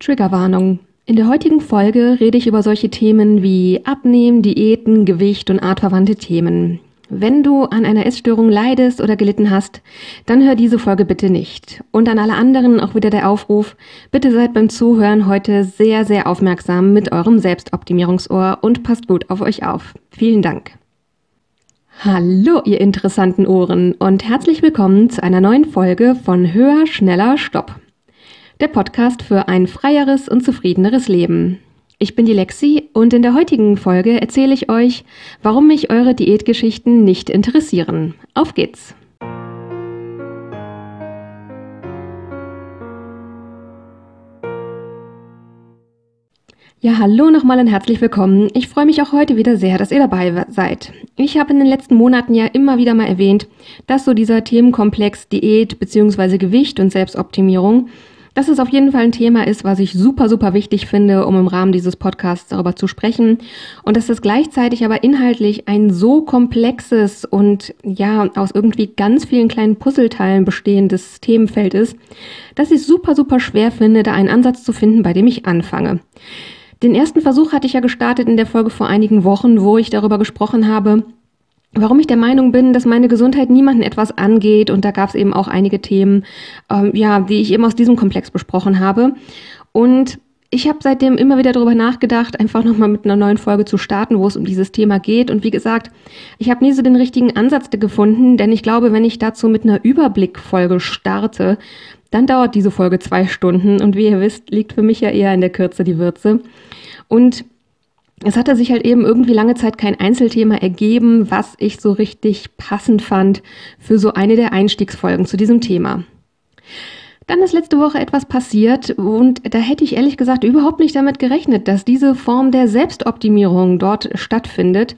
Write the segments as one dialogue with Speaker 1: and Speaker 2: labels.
Speaker 1: Triggerwarnung. In der heutigen Folge rede ich über solche Themen wie Abnehmen, Diäten, Gewicht und artverwandte Themen. Wenn du an einer Essstörung leidest oder gelitten hast, dann hör diese Folge bitte nicht. Und an alle anderen auch wieder der Aufruf, bitte seid beim Zuhören heute sehr, sehr aufmerksam mit eurem Selbstoptimierungsohr und passt gut auf euch auf. Vielen Dank. Hallo, ihr interessanten Ohren und herzlich willkommen zu einer neuen Folge von Höher, Schneller, Stopp der Podcast für ein freieres und zufriedeneres Leben. Ich bin die Lexi und in der heutigen Folge erzähle ich euch, warum mich eure Diätgeschichten nicht interessieren. Auf geht's! Ja, hallo nochmal und herzlich willkommen. Ich freue mich auch heute wieder sehr, dass ihr dabei seid. Ich habe in den letzten Monaten ja immer wieder mal erwähnt, dass so dieser Themenkomplex Diät bzw. Gewicht und Selbstoptimierung dass es auf jeden Fall ein Thema ist, was ich super, super wichtig finde, um im Rahmen dieses Podcasts darüber zu sprechen. Und dass es gleichzeitig aber inhaltlich ein so komplexes und ja, aus irgendwie ganz vielen kleinen Puzzleteilen bestehendes Themenfeld ist, dass ich super, super schwer finde, da einen Ansatz zu finden, bei dem ich anfange. Den ersten Versuch hatte ich ja gestartet in der Folge vor einigen Wochen, wo ich darüber gesprochen habe, Warum ich der Meinung bin, dass meine Gesundheit niemanden etwas angeht und da gab es eben auch einige Themen, ähm, ja, die ich eben aus diesem Komplex besprochen habe. Und ich habe seitdem immer wieder darüber nachgedacht, einfach nochmal mit einer neuen Folge zu starten, wo es um dieses Thema geht. Und wie gesagt, ich habe nie so den richtigen Ansatz gefunden, denn ich glaube, wenn ich dazu mit einer Überblickfolge starte, dann dauert diese Folge zwei Stunden. Und wie ihr wisst, liegt für mich ja eher in der Kürze die Würze. Und es hatte sich halt eben irgendwie lange Zeit kein Einzelthema ergeben, was ich so richtig passend fand für so eine der Einstiegsfolgen zu diesem Thema. Dann ist letzte Woche etwas passiert und da hätte ich ehrlich gesagt überhaupt nicht damit gerechnet, dass diese Form der Selbstoptimierung dort stattfindet.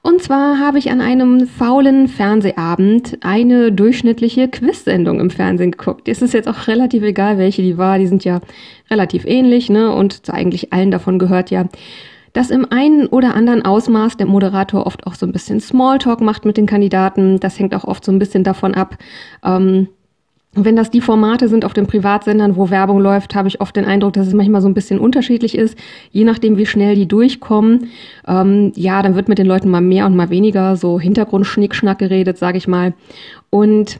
Speaker 1: Und zwar habe ich an einem faulen Fernsehabend eine durchschnittliche Quiz-Sendung im Fernsehen geguckt. Es ist jetzt auch relativ egal, welche die war. Die sind ja relativ ähnlich, ne? Und zu eigentlich allen davon gehört ja dass im einen oder anderen Ausmaß der Moderator oft auch so ein bisschen Smalltalk macht mit den Kandidaten. Das hängt auch oft so ein bisschen davon ab. Ähm, wenn das die Formate sind auf den Privatsendern, wo Werbung läuft, habe ich oft den Eindruck, dass es manchmal so ein bisschen unterschiedlich ist, je nachdem, wie schnell die durchkommen. Ähm, ja, dann wird mit den Leuten mal mehr und mal weniger so Hintergrundschnickschnack geredet, sage ich mal. Und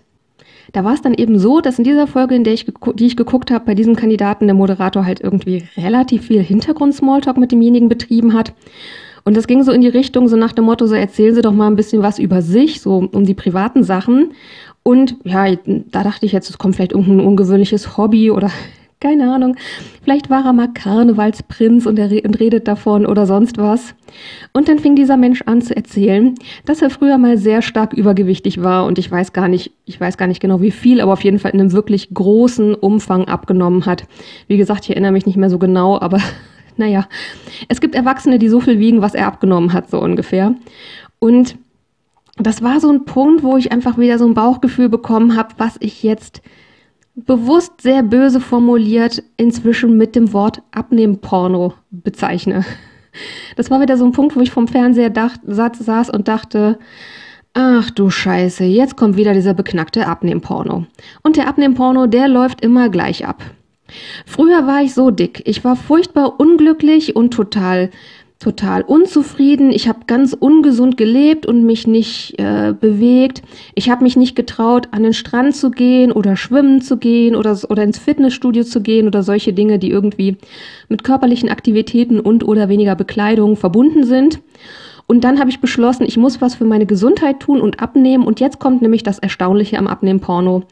Speaker 1: da war es dann eben so, dass in dieser Folge, in der ich die ich geguckt habe, bei diesem Kandidaten der Moderator halt irgendwie relativ viel Hintergrund-Smalltalk mit demjenigen betrieben hat. Und das ging so in die Richtung, so nach dem Motto, so erzählen Sie doch mal ein bisschen was über sich, so um die privaten Sachen. Und ja, da dachte ich jetzt, es kommt vielleicht irgendein ungewöhnliches Hobby oder keine Ahnung. Vielleicht war er mal Karnevalsprinz und er und redet davon oder sonst was. Und dann fing dieser Mensch an zu erzählen, dass er früher mal sehr stark übergewichtig war und ich weiß gar nicht, ich weiß gar nicht genau wie viel, aber auf jeden Fall in einem wirklich großen Umfang abgenommen hat. Wie gesagt, ich erinnere mich nicht mehr so genau, aber naja, es gibt Erwachsene, die so viel wiegen, was er abgenommen hat, so ungefähr. Und das war so ein Punkt, wo ich einfach wieder so ein Bauchgefühl bekommen habe, was ich jetzt bewusst sehr böse formuliert inzwischen mit dem Wort Abnehmporno bezeichne. Das war wieder so ein Punkt, wo ich vom Fernseher dacht, saß und dachte, ach du Scheiße, jetzt kommt wieder dieser beknackte Abnehmporno. Und der Abnehmporno, der läuft immer gleich ab. Früher war ich so dick, ich war furchtbar unglücklich und total total unzufrieden. Ich habe ganz ungesund gelebt und mich nicht äh, bewegt. Ich habe mich nicht getraut, an den Strand zu gehen oder schwimmen zu gehen oder, oder ins Fitnessstudio zu gehen oder solche Dinge, die irgendwie mit körperlichen Aktivitäten und oder weniger Bekleidung verbunden sind. Und dann habe ich beschlossen, ich muss was für meine Gesundheit tun und abnehmen. Und jetzt kommt nämlich das Erstaunliche am Abnehmen-Porno.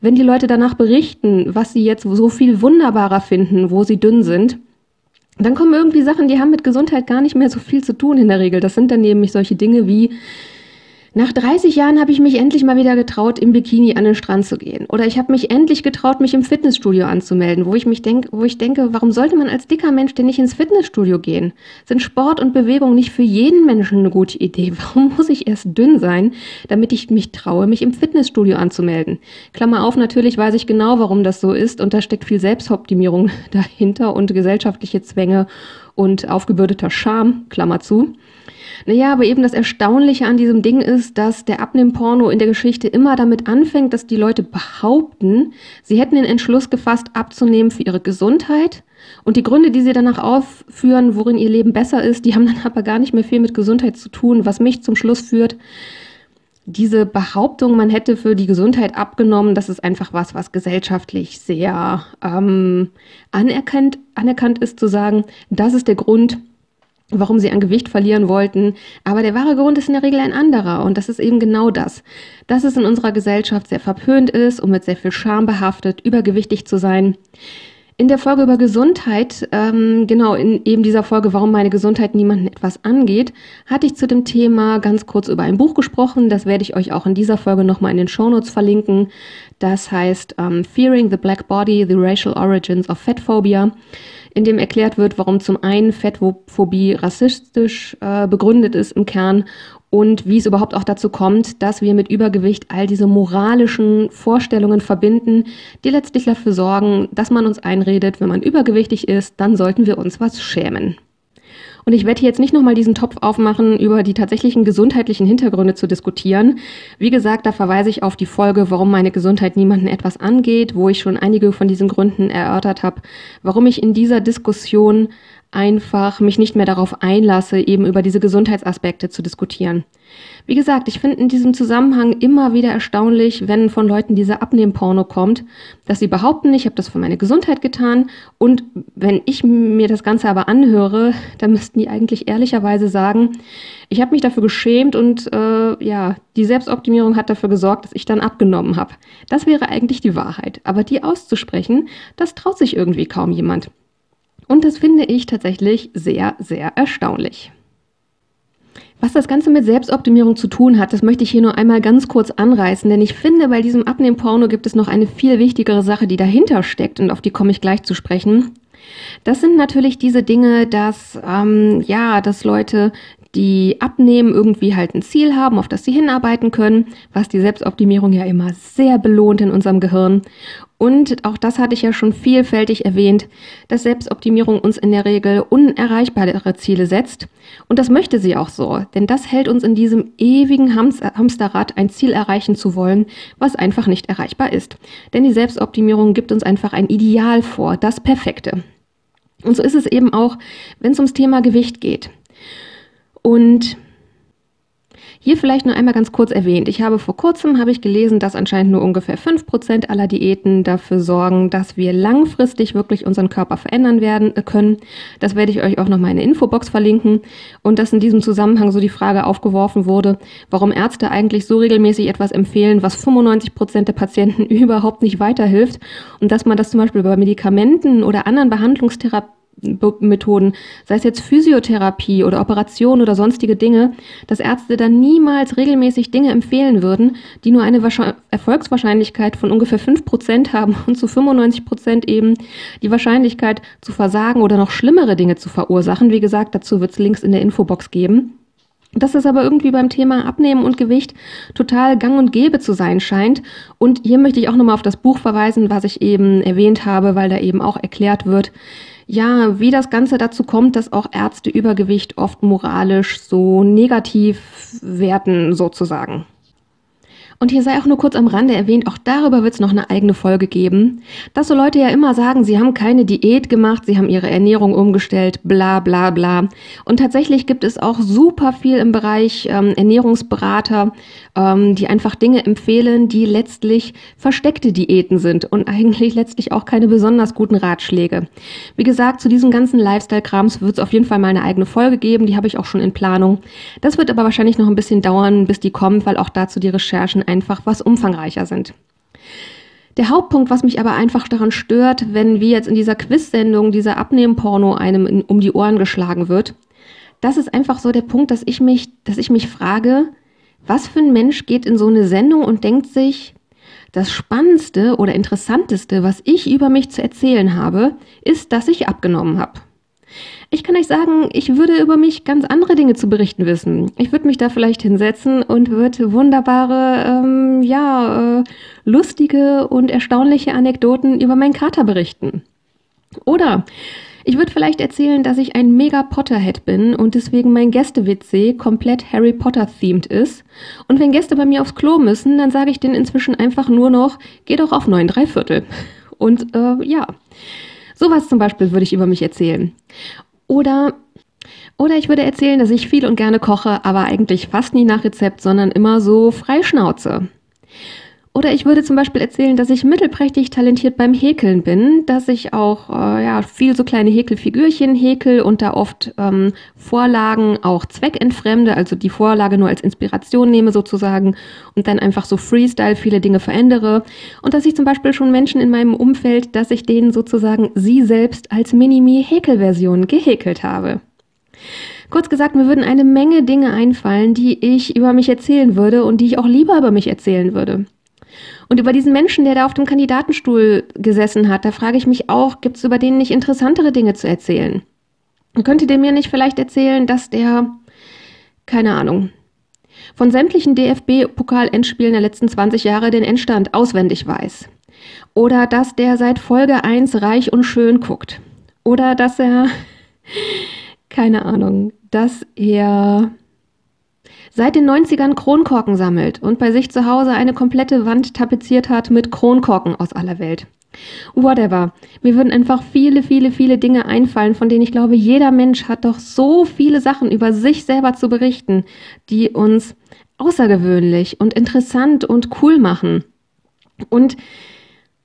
Speaker 1: Wenn die Leute danach berichten, was sie jetzt so viel wunderbarer finden, wo sie dünn sind, dann kommen irgendwie Sachen, die haben mit Gesundheit gar nicht mehr so viel zu tun in der Regel. Das sind dann nämlich solche Dinge wie nach 30 Jahren habe ich mich endlich mal wieder getraut, im Bikini an den Strand zu gehen. Oder ich habe mich endlich getraut, mich im Fitnessstudio anzumelden, wo ich mich denk, wo ich denke, warum sollte man als dicker Mensch denn nicht ins Fitnessstudio gehen? Sind Sport und Bewegung nicht für jeden Menschen eine gute Idee? Warum muss ich erst dünn sein, damit ich mich traue, mich im Fitnessstudio anzumelden? Klammer auf, natürlich weiß ich genau, warum das so ist und da steckt viel Selbstoptimierung dahinter und gesellschaftliche Zwänge und aufgebürdeter Scham, Klammer zu. Naja, aber eben das Erstaunliche an diesem Ding ist, dass der Abnehmporno in der Geschichte immer damit anfängt, dass die Leute behaupten, sie hätten den Entschluss gefasst, abzunehmen für ihre Gesundheit. Und die Gründe, die sie danach aufführen, worin ihr Leben besser ist, die haben dann aber gar nicht mehr viel mit Gesundheit zu tun, was mich zum Schluss führt, diese Behauptung, man hätte für die Gesundheit abgenommen, das ist einfach was, was gesellschaftlich sehr ähm, anerkannt, anerkannt ist, zu sagen, das ist der Grund, warum sie an Gewicht verlieren wollten. Aber der wahre Grund ist in der Regel ein anderer. Und das ist eben genau das. Dass es in unserer Gesellschaft sehr verpönt ist und mit sehr viel Scham behaftet, übergewichtig zu sein. In der Folge über Gesundheit, ähm, genau in eben dieser Folge, warum meine Gesundheit niemanden etwas angeht, hatte ich zu dem Thema ganz kurz über ein Buch gesprochen. Das werde ich euch auch in dieser Folge nochmal in den Shownotes verlinken. Das heißt ähm, Fearing the Black Body, The Racial Origins of Fat Phobia in dem erklärt wird, warum zum einen Fettphobie rassistisch äh, begründet ist im Kern und wie es überhaupt auch dazu kommt, dass wir mit Übergewicht all diese moralischen Vorstellungen verbinden, die letztlich dafür sorgen, dass man uns einredet, wenn man übergewichtig ist, dann sollten wir uns was schämen. Und ich werde jetzt nicht nochmal diesen Topf aufmachen, über die tatsächlichen gesundheitlichen Hintergründe zu diskutieren. Wie gesagt, da verweise ich auf die Folge, warum meine Gesundheit niemanden etwas angeht, wo ich schon einige von diesen Gründen erörtert habe, warum ich in dieser Diskussion einfach mich nicht mehr darauf einlasse, eben über diese Gesundheitsaspekte zu diskutieren. Wie gesagt, ich finde in diesem Zusammenhang immer wieder erstaunlich, wenn von Leuten dieser Abnehmporno kommt, dass sie behaupten, ich habe das für meine Gesundheit getan und wenn ich mir das Ganze aber anhöre, dann müssten die eigentlich ehrlicherweise sagen, ich habe mich dafür geschämt und äh, ja, die Selbstoptimierung hat dafür gesorgt, dass ich dann abgenommen habe. Das wäre eigentlich die Wahrheit. Aber die auszusprechen, das traut sich irgendwie kaum jemand. Und das finde ich tatsächlich sehr, sehr erstaunlich. Was das Ganze mit Selbstoptimierung zu tun hat, das möchte ich hier nur einmal ganz kurz anreißen, denn ich finde, bei diesem Abnehmporno gibt es noch eine viel wichtigere Sache, die dahinter steckt und auf die komme ich gleich zu sprechen. Das sind natürlich diese Dinge, dass ähm, ja, dass Leute die abnehmen, irgendwie halt ein Ziel haben, auf das sie hinarbeiten können, was die Selbstoptimierung ja immer sehr belohnt in unserem Gehirn. Und auch das hatte ich ja schon vielfältig erwähnt, dass Selbstoptimierung uns in der Regel unerreichbare Ziele setzt. Und das möchte sie auch so, denn das hält uns in diesem ewigen Hamsterrad, ein Ziel erreichen zu wollen, was einfach nicht erreichbar ist. Denn die Selbstoptimierung gibt uns einfach ein Ideal vor, das Perfekte. Und so ist es eben auch, wenn es ums Thema Gewicht geht. Und hier vielleicht nur einmal ganz kurz erwähnt. Ich habe vor kurzem habe ich gelesen, dass anscheinend nur ungefähr 5% aller Diäten dafür sorgen, dass wir langfristig wirklich unseren Körper verändern werden äh, können. Das werde ich euch auch noch mal in der Infobox verlinken. Und dass in diesem Zusammenhang so die Frage aufgeworfen wurde, warum Ärzte eigentlich so regelmäßig etwas empfehlen, was 95% der Patienten überhaupt nicht weiterhilft. Und dass man das zum Beispiel bei Medikamenten oder anderen Behandlungstherapien Methoden, sei es jetzt Physiotherapie oder Operation oder sonstige Dinge, dass Ärzte dann niemals regelmäßig Dinge empfehlen würden, die nur eine Erfolgswahrscheinlichkeit von ungefähr 5% haben und zu 95% eben die Wahrscheinlichkeit zu versagen oder noch schlimmere Dinge zu verursachen. Wie gesagt, dazu wird es Links in der Infobox geben. Dass es aber irgendwie beim Thema Abnehmen und Gewicht total gang und gäbe zu sein scheint. Und hier möchte ich auch nochmal auf das Buch verweisen, was ich eben erwähnt habe, weil da eben auch erklärt wird, ja, wie das Ganze dazu kommt, dass auch Ärzte Übergewicht oft moralisch so negativ werten, sozusagen. Und hier sei auch nur kurz am Rande erwähnt, auch darüber wird es noch eine eigene Folge geben, dass so Leute ja immer sagen, sie haben keine Diät gemacht, sie haben ihre Ernährung umgestellt, bla bla bla. Und tatsächlich gibt es auch super viel im Bereich ähm, Ernährungsberater, ähm, die einfach Dinge empfehlen, die letztlich versteckte Diäten sind und eigentlich letztlich auch keine besonders guten Ratschläge. Wie gesagt, zu diesem ganzen Lifestyle-Krams wird es auf jeden Fall mal eine eigene Folge geben, die habe ich auch schon in Planung. Das wird aber wahrscheinlich noch ein bisschen dauern, bis die kommt, weil auch dazu die Recherchen einfach was umfangreicher sind. Der Hauptpunkt, was mich aber einfach daran stört, wenn wie jetzt in dieser Quiz-Sendung dieser Abnehmporno einem in, um die Ohren geschlagen wird, das ist einfach so der Punkt, dass ich mich, dass ich mich frage, was für ein Mensch geht in so eine Sendung und denkt sich, das Spannendste oder Interessanteste, was ich über mich zu erzählen habe, ist, dass ich abgenommen habe. Ich kann euch sagen, ich würde über mich ganz andere Dinge zu berichten wissen. Ich würde mich da vielleicht hinsetzen und würde wunderbare, ähm, ja, äh, lustige und erstaunliche Anekdoten über meinen Kater berichten. Oder Ich würde vielleicht erzählen, dass ich ein mega Potterhead bin und deswegen mein Gäste-WC komplett Harry Potter-themed ist. Und wenn Gäste bei mir aufs Klo müssen, dann sage ich denen inzwischen einfach nur noch, geh doch auf 9 3 Viertel. Und äh, ja, sowas zum Beispiel würde ich über mich erzählen. Oder oder ich würde erzählen, dass ich viel und gerne koche, aber eigentlich fast nie nach Rezept, sondern immer so freischnauze. Oder ich würde zum Beispiel erzählen, dass ich mittelprächtig talentiert beim Häkeln bin, dass ich auch äh, ja, viel so kleine Häkelfigürchen häkel und da oft ähm, Vorlagen auch zweckentfremde, also die Vorlage nur als Inspiration nehme sozusagen und dann einfach so Freestyle viele Dinge verändere. Und dass ich zum Beispiel schon Menschen in meinem Umfeld, dass ich denen sozusagen sie selbst als Minimi-Häkelversion gehäkelt habe. Kurz gesagt, mir würden eine Menge Dinge einfallen, die ich über mich erzählen würde und die ich auch lieber über mich erzählen würde. Und über diesen Menschen, der da auf dem Kandidatenstuhl gesessen hat, da frage ich mich auch, gibt es über den nicht interessantere Dinge zu erzählen? Und könnte der mir nicht vielleicht erzählen, dass der, keine Ahnung, von sämtlichen DFB-Pokal-Endspielen der letzten 20 Jahre den Endstand auswendig weiß? Oder dass der seit Folge 1 reich und schön guckt? Oder dass er, keine Ahnung, dass er seit den 90ern Kronkorken sammelt und bei sich zu Hause eine komplette Wand tapeziert hat mit Kronkorken aus aller Welt. Whatever. Mir würden einfach viele, viele, viele Dinge einfallen, von denen ich glaube, jeder Mensch hat doch so viele Sachen über sich selber zu berichten, die uns außergewöhnlich und interessant und cool machen. Und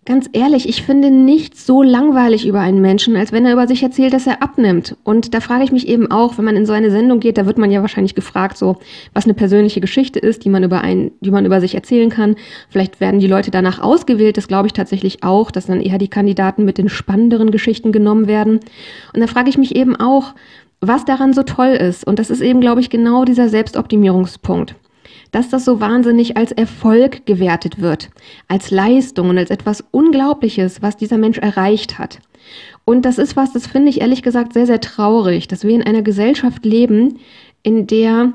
Speaker 1: Ganz ehrlich, ich finde nichts so langweilig über einen Menschen, als wenn er über sich erzählt, dass er abnimmt. Und da frage ich mich eben auch, wenn man in so eine Sendung geht, da wird man ja wahrscheinlich gefragt, so, was eine persönliche Geschichte ist, die man über einen, die man über sich erzählen kann. Vielleicht werden die Leute danach ausgewählt, das glaube ich tatsächlich auch, dass dann eher die Kandidaten mit den spannenderen Geschichten genommen werden. Und da frage ich mich eben auch, was daran so toll ist. Und das ist eben, glaube ich, genau dieser Selbstoptimierungspunkt dass das so wahnsinnig als Erfolg gewertet wird, als Leistung und als etwas Unglaubliches, was dieser Mensch erreicht hat. Und das ist was, das finde ich ehrlich gesagt sehr, sehr traurig, dass wir in einer Gesellschaft leben, in der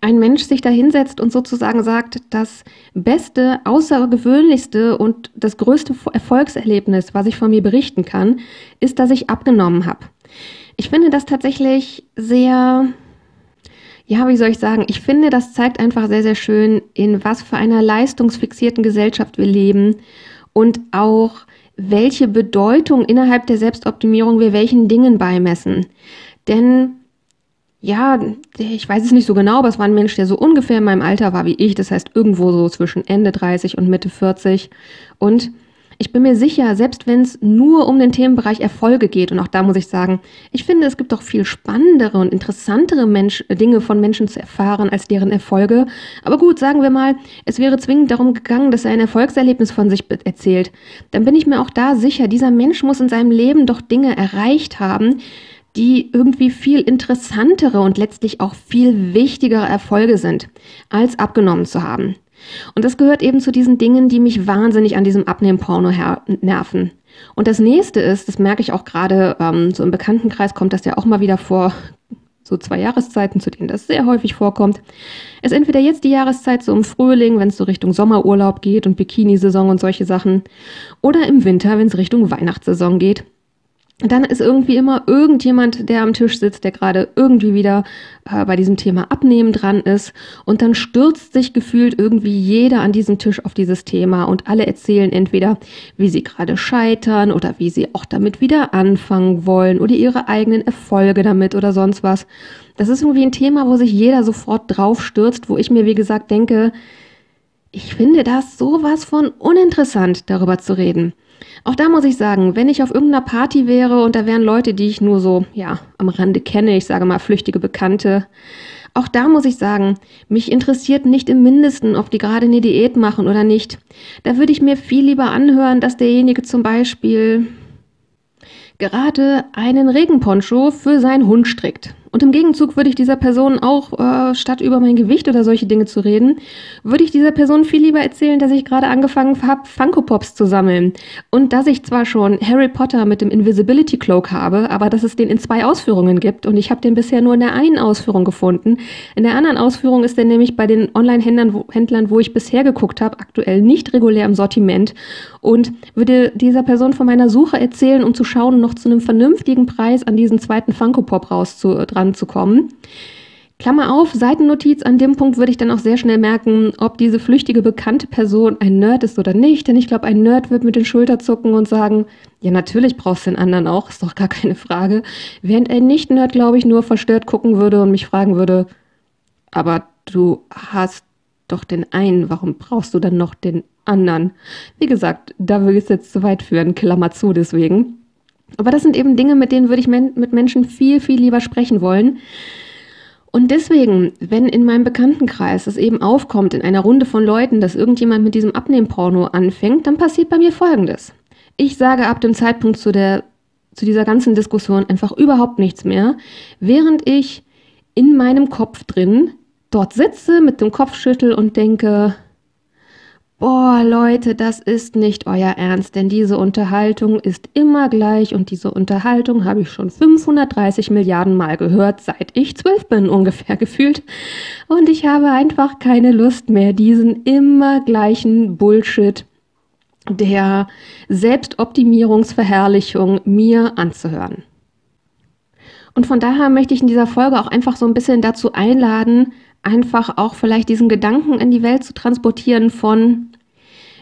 Speaker 1: ein Mensch sich da hinsetzt und sozusagen sagt, das beste, außergewöhnlichste und das größte Erfolgserlebnis, was ich von mir berichten kann, ist, dass ich abgenommen habe. Ich finde das tatsächlich sehr ja, wie soll ich sagen, ich finde, das zeigt einfach sehr, sehr schön, in was für einer leistungsfixierten Gesellschaft wir leben und auch welche Bedeutung innerhalb der Selbstoptimierung wir welchen Dingen beimessen. Denn ja, ich weiß es nicht so genau, aber es war ein Mensch, der so ungefähr in meinem Alter war wie ich, das heißt irgendwo so zwischen Ende 30 und Mitte 40 und ich bin mir sicher, selbst wenn es nur um den Themenbereich Erfolge geht, und auch da muss ich sagen, ich finde, es gibt doch viel spannendere und interessantere Mensch, Dinge von Menschen zu erfahren als deren Erfolge. Aber gut, sagen wir mal, es wäre zwingend darum gegangen, dass er ein Erfolgserlebnis von sich erzählt. Dann bin ich mir auch da sicher, dieser Mensch muss in seinem Leben doch Dinge erreicht haben, die irgendwie viel interessantere und letztlich auch viel wichtigere Erfolge sind, als abgenommen zu haben. Und das gehört eben zu diesen Dingen, die mich wahnsinnig an diesem Abnehmporno nerven. Und das nächste ist, das merke ich auch gerade, ähm, so im Bekanntenkreis kommt das ja auch mal wieder vor, so zwei Jahreszeiten, zu denen das sehr häufig vorkommt, ist entweder jetzt die Jahreszeit so im Frühling, wenn es so Richtung Sommerurlaub geht und Bikini-Saison und solche Sachen, oder im Winter, wenn es Richtung Weihnachtssaison geht dann ist irgendwie immer irgendjemand, der am Tisch sitzt, der gerade irgendwie wieder äh, bei diesem Thema Abnehmen dran ist. Und dann stürzt sich gefühlt irgendwie jeder an diesem Tisch auf dieses Thema und alle erzählen entweder, wie sie gerade scheitern oder wie sie auch damit wieder anfangen wollen oder ihre eigenen Erfolge damit oder sonst was. Das ist irgendwie ein Thema, wo sich jeder sofort drauf stürzt, wo ich mir, wie gesagt, denke, ich finde das sowas von uninteressant, darüber zu reden. Auch da muss ich sagen, wenn ich auf irgendeiner Party wäre und da wären Leute, die ich nur so, ja, am Rande kenne, ich sage mal flüchtige Bekannte, auch da muss ich sagen, mich interessiert nicht im Mindesten, ob die gerade eine Diät machen oder nicht. Da würde ich mir viel lieber anhören, dass derjenige zum Beispiel gerade einen Regenponcho für seinen Hund strickt. Und im Gegenzug würde ich dieser Person auch, äh, statt über mein Gewicht oder solche Dinge zu reden, würde ich dieser Person viel lieber erzählen, dass ich gerade angefangen habe, Funko Pops zu sammeln. Und dass ich zwar schon Harry Potter mit dem Invisibility Cloak habe, aber dass es den in zwei Ausführungen gibt. Und ich habe den bisher nur in der einen Ausführung gefunden. In der anderen Ausführung ist der nämlich bei den Online-Händlern, wo, Händlern, wo ich bisher geguckt habe, aktuell nicht regulär im Sortiment. Und würde dieser Person von meiner Suche erzählen, um zu schauen, noch zu einem vernünftigen Preis an diesen zweiten Funko Pop raus zu, dran zu kommen. Klammer auf, Seitennotiz, an dem Punkt würde ich dann auch sehr schnell merken, ob diese flüchtige bekannte Person ein Nerd ist oder nicht. Denn ich glaube, ein Nerd wird mit den Schultern zucken und sagen, ja, natürlich brauchst du den anderen auch, ist doch gar keine Frage. Während ein Nicht-Nerd, glaube ich, nur verstört gucken würde und mich fragen würde, aber du hast doch den einen, warum brauchst du dann noch den anderen? Wie gesagt, da würde es jetzt zu weit führen, Klammer zu deswegen. Aber das sind eben Dinge, mit denen würde ich men mit Menschen viel, viel lieber sprechen wollen. Und deswegen, wenn in meinem Bekanntenkreis es eben aufkommt, in einer Runde von Leuten, dass irgendjemand mit diesem Abnehmporno anfängt, dann passiert bei mir Folgendes. Ich sage ab dem Zeitpunkt zu, der, zu dieser ganzen Diskussion einfach überhaupt nichts mehr, während ich in meinem Kopf drin dort sitze, mit dem Kopfschüttel und denke, Boah, Leute, das ist nicht euer Ernst, denn diese Unterhaltung ist immer gleich und diese Unterhaltung habe ich schon 530 Milliarden Mal gehört, seit ich zwölf bin ungefähr gefühlt. Und ich habe einfach keine Lust mehr, diesen immer gleichen Bullshit der Selbstoptimierungsverherrlichung mir anzuhören. Und von daher möchte ich in dieser Folge auch einfach so ein bisschen dazu einladen, einfach auch vielleicht diesen Gedanken in die Welt zu transportieren von,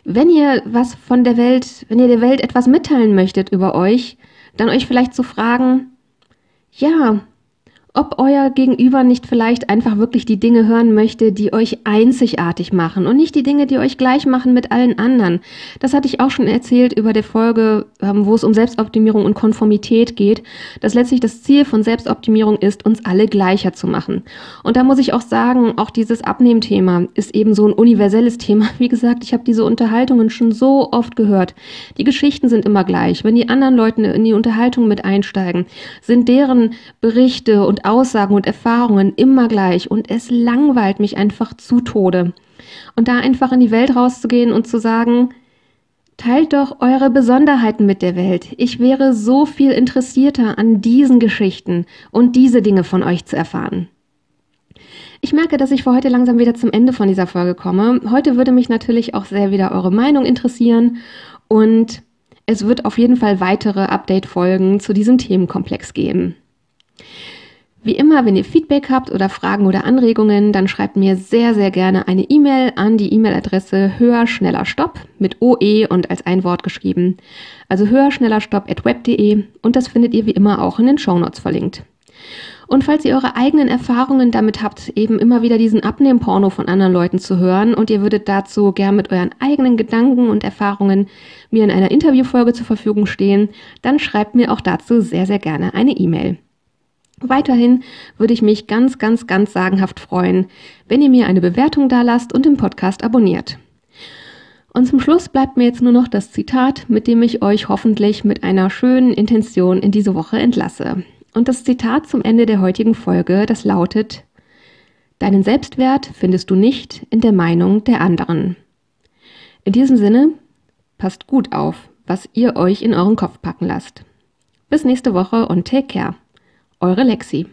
Speaker 1: wenn ihr was von der Welt, wenn ihr der Welt etwas mitteilen möchtet über euch, dann euch vielleicht zu fragen, ja, ob euer Gegenüber nicht vielleicht einfach wirklich die Dinge hören möchte, die euch einzigartig machen und nicht die Dinge, die euch gleich machen mit allen anderen. Das hatte ich auch schon erzählt über der Folge, ähm, wo es um Selbstoptimierung und Konformität geht, dass letztlich das Ziel von Selbstoptimierung ist, uns alle gleicher zu machen. Und da muss ich auch sagen, auch dieses Abnehmthema ist eben so ein universelles Thema. Wie gesagt, ich habe diese Unterhaltungen schon so oft gehört. Die Geschichten sind immer gleich. Wenn die anderen Leute in die Unterhaltung mit einsteigen, sind deren Berichte und Aussagen und Erfahrungen immer gleich und es langweilt mich einfach zu Tode. Und da einfach in die Welt rauszugehen und zu sagen, Teilt doch eure Besonderheiten mit der Welt. Ich wäre so viel interessierter an diesen Geschichten und diese Dinge von euch zu erfahren. Ich merke, dass ich für heute langsam wieder zum Ende von dieser Folge komme. Heute würde mich natürlich auch sehr wieder eure Meinung interessieren und es wird auf jeden Fall weitere Update-Folgen zu diesem Themenkomplex geben. Wie immer, wenn ihr Feedback habt oder Fragen oder Anregungen, dann schreibt mir sehr, sehr gerne eine E-Mail an die E-Mail-Adresse höher, schneller, stopp mit OE und als ein Wort geschrieben. Also höher, schneller, stopp at web.de und das findet ihr wie immer auch in den Shownotes verlinkt. Und falls ihr eure eigenen Erfahrungen damit habt, eben immer wieder diesen Abnehmporno von anderen Leuten zu hören und ihr würdet dazu gern mit euren eigenen Gedanken und Erfahrungen mir in einer Interviewfolge zur Verfügung stehen, dann schreibt mir auch dazu sehr, sehr gerne eine E-Mail. Weiterhin würde ich mich ganz, ganz, ganz sagenhaft freuen, wenn ihr mir eine Bewertung da lasst und den Podcast abonniert. Und zum Schluss bleibt mir jetzt nur noch das Zitat, mit dem ich euch hoffentlich mit einer schönen Intention in diese Woche entlasse. Und das Zitat zum Ende der heutigen Folge, das lautet, Deinen Selbstwert findest du nicht in der Meinung der anderen. In diesem Sinne, passt gut auf, was ihr euch in euren Kopf packen lasst. Bis nächste Woche und take care. Eure Lexi.